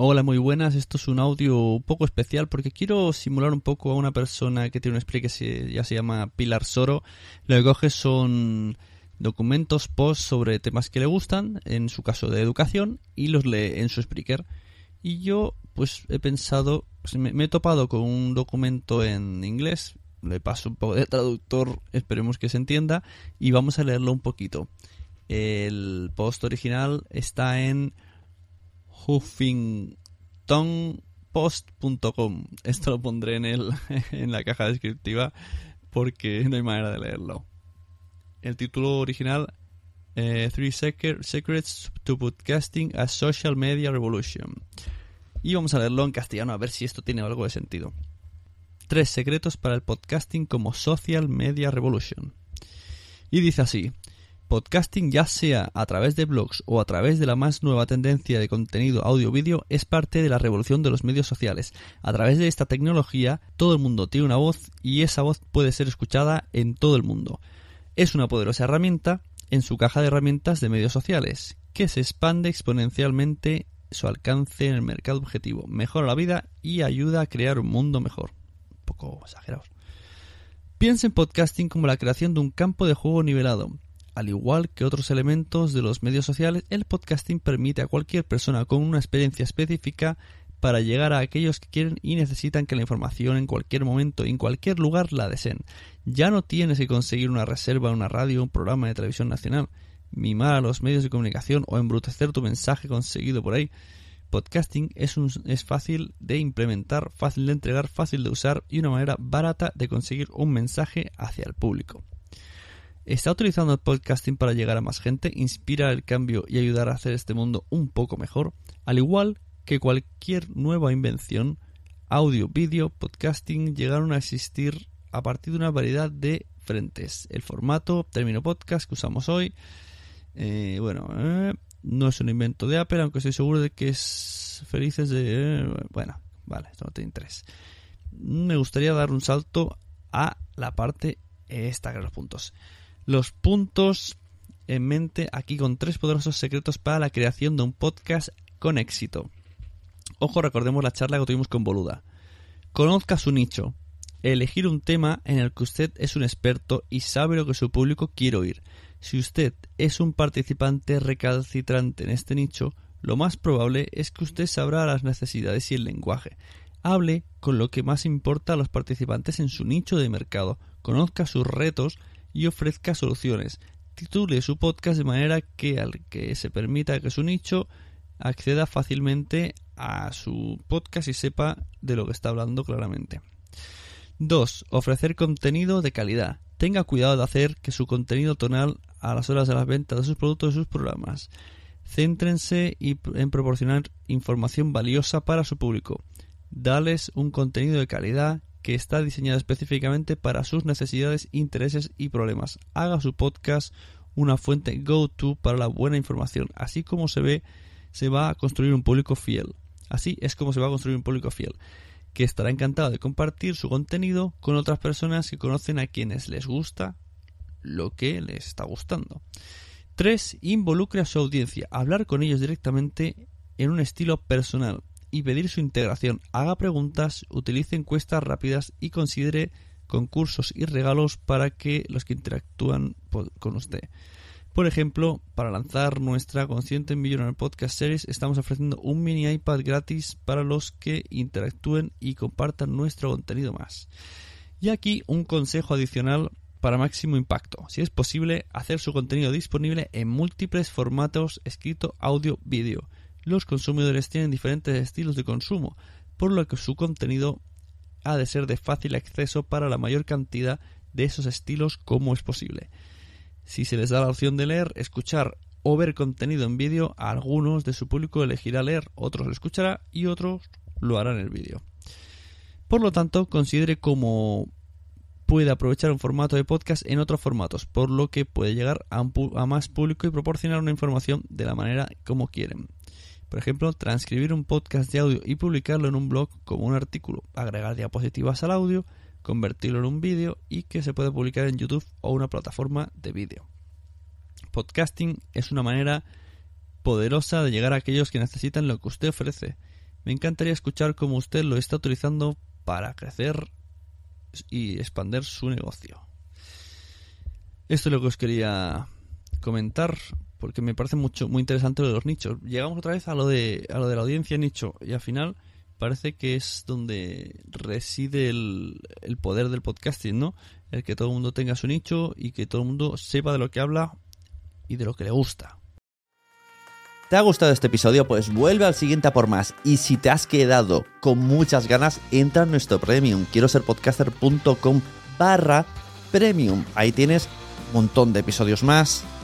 Hola, muy buenas. Esto es un audio un poco especial porque quiero simular un poco a una persona que tiene un speaker que se, ya se llama Pilar Soro. Lo que coge son documentos, posts sobre temas que le gustan, en su caso de educación, y los lee en su speaker. Y yo, pues he pensado, pues, me he topado con un documento en inglés, le paso un poco de traductor, esperemos que se entienda, y vamos a leerlo un poquito. El post original está en huffingtonpost.com. Esto lo pondré en, el, en la caja descriptiva porque no hay manera de leerlo. El título original, eh, Three Secrets to Podcasting a Social Media Revolution. Y vamos a leerlo en castellano a ver si esto tiene algo de sentido. Tres secretos para el podcasting como Social Media Revolution. Y dice así, Podcasting, ya sea a través de blogs o a través de la más nueva tendencia de contenido audio-vídeo, es parte de la revolución de los medios sociales. A través de esta tecnología, todo el mundo tiene una voz y esa voz puede ser escuchada en todo el mundo. Es una poderosa herramienta en su caja de herramientas de medios sociales, que se expande exponencialmente su alcance en el mercado objetivo, mejora la vida y ayuda a crear un mundo mejor. Un poco exagerados. Piensa en podcasting como la creación de un campo de juego nivelado al igual que otros elementos de los medios sociales, el podcasting permite a cualquier persona con una experiencia específica para llegar a aquellos que quieren y necesitan que la información en cualquier momento y en cualquier lugar la deseen. Ya no tienes que conseguir una reserva una radio un programa de televisión nacional, mimar a los medios de comunicación o embrutecer tu mensaje conseguido por ahí. Podcasting es, un, es fácil de implementar, fácil de entregar, fácil de usar y una manera barata de conseguir un mensaje hacia el público. ¿Está utilizando el podcasting para llegar a más gente, inspirar el cambio y ayudar a hacer este mundo un poco mejor? Al igual que cualquier nueva invención, audio, vídeo, podcasting llegaron a existir a partir de una variedad de frentes. El formato, término podcast que usamos hoy, eh, bueno, eh, no es un invento de Apple, aunque estoy seguro de que es felices de... Eh, bueno, vale, esto no tiene interés. Me gustaría dar un salto a la parte esta de los puntos los puntos en mente aquí con tres poderosos secretos para la creación de un podcast con éxito. Ojo, recordemos la charla que tuvimos con Boluda. Conozca su nicho. Elegir un tema en el que usted es un experto y sabe lo que su público quiere oír. Si usted es un participante recalcitrante en este nicho, lo más probable es que usted sabrá las necesidades y el lenguaje. Hable con lo que más importa a los participantes en su nicho de mercado. Conozca sus retos y ofrezca soluciones. Titule su podcast de manera que al que se permita que su nicho acceda fácilmente a su podcast y sepa de lo que está hablando claramente. 2. Ofrecer contenido de calidad. Tenga cuidado de hacer que su contenido tonal a las horas de las ventas de sus productos y sus programas. Céntrense en proporcionar información valiosa para su público. Dales un contenido de calidad que está diseñado específicamente para sus necesidades, intereses y problemas. Haga su podcast una fuente go-to para la buena información. Así como se ve, se va a construir un público fiel. Así es como se va a construir un público fiel, que estará encantado de compartir su contenido con otras personas que conocen a quienes les gusta lo que les está gustando. 3. Involucre a su audiencia. Hablar con ellos directamente en un estilo personal y pedir su integración. Haga preguntas, utilice encuestas rápidas y considere concursos y regalos para que los que interactúan con usted. Por ejemplo, para lanzar nuestra Consciente Millionaire Podcast Series estamos ofreciendo un mini iPad gratis para los que interactúen y compartan nuestro contenido más. Y aquí un consejo adicional para máximo impacto. Si es posible, hacer su contenido disponible en múltiples formatos escrito, audio, vídeo. Los consumidores tienen diferentes estilos de consumo, por lo que su contenido ha de ser de fácil acceso para la mayor cantidad de esos estilos como es posible. Si se les da la opción de leer, escuchar o ver contenido en vídeo, algunos de su público elegirá leer, otros lo escuchará y otros lo harán en el vídeo. Por lo tanto, considere cómo puede aprovechar un formato de podcast en otros formatos, por lo que puede llegar a, a más público y proporcionar una información de la manera como quieren. Por ejemplo, transcribir un podcast de audio y publicarlo en un blog como un artículo, agregar diapositivas al audio, convertirlo en un vídeo y que se puede publicar en YouTube o una plataforma de vídeo. Podcasting es una manera poderosa de llegar a aquellos que necesitan lo que usted ofrece. Me encantaría escuchar cómo usted lo está utilizando para crecer y expandir su negocio. Esto es lo que os quería comentar porque me parece mucho muy interesante lo de los nichos. Llegamos otra vez a lo de a lo de la audiencia nicho y al final parece que es donde reside el, el poder del podcasting, ¿no? El que todo el mundo tenga su nicho y que todo el mundo sepa de lo que habla y de lo que le gusta. ¿Te ha gustado este episodio? Pues vuelve al siguiente a por más. Y si te has quedado con muchas ganas, entra en nuestro premium. Quiero ser podcaster.com barra premium. Ahí tienes un montón de episodios más,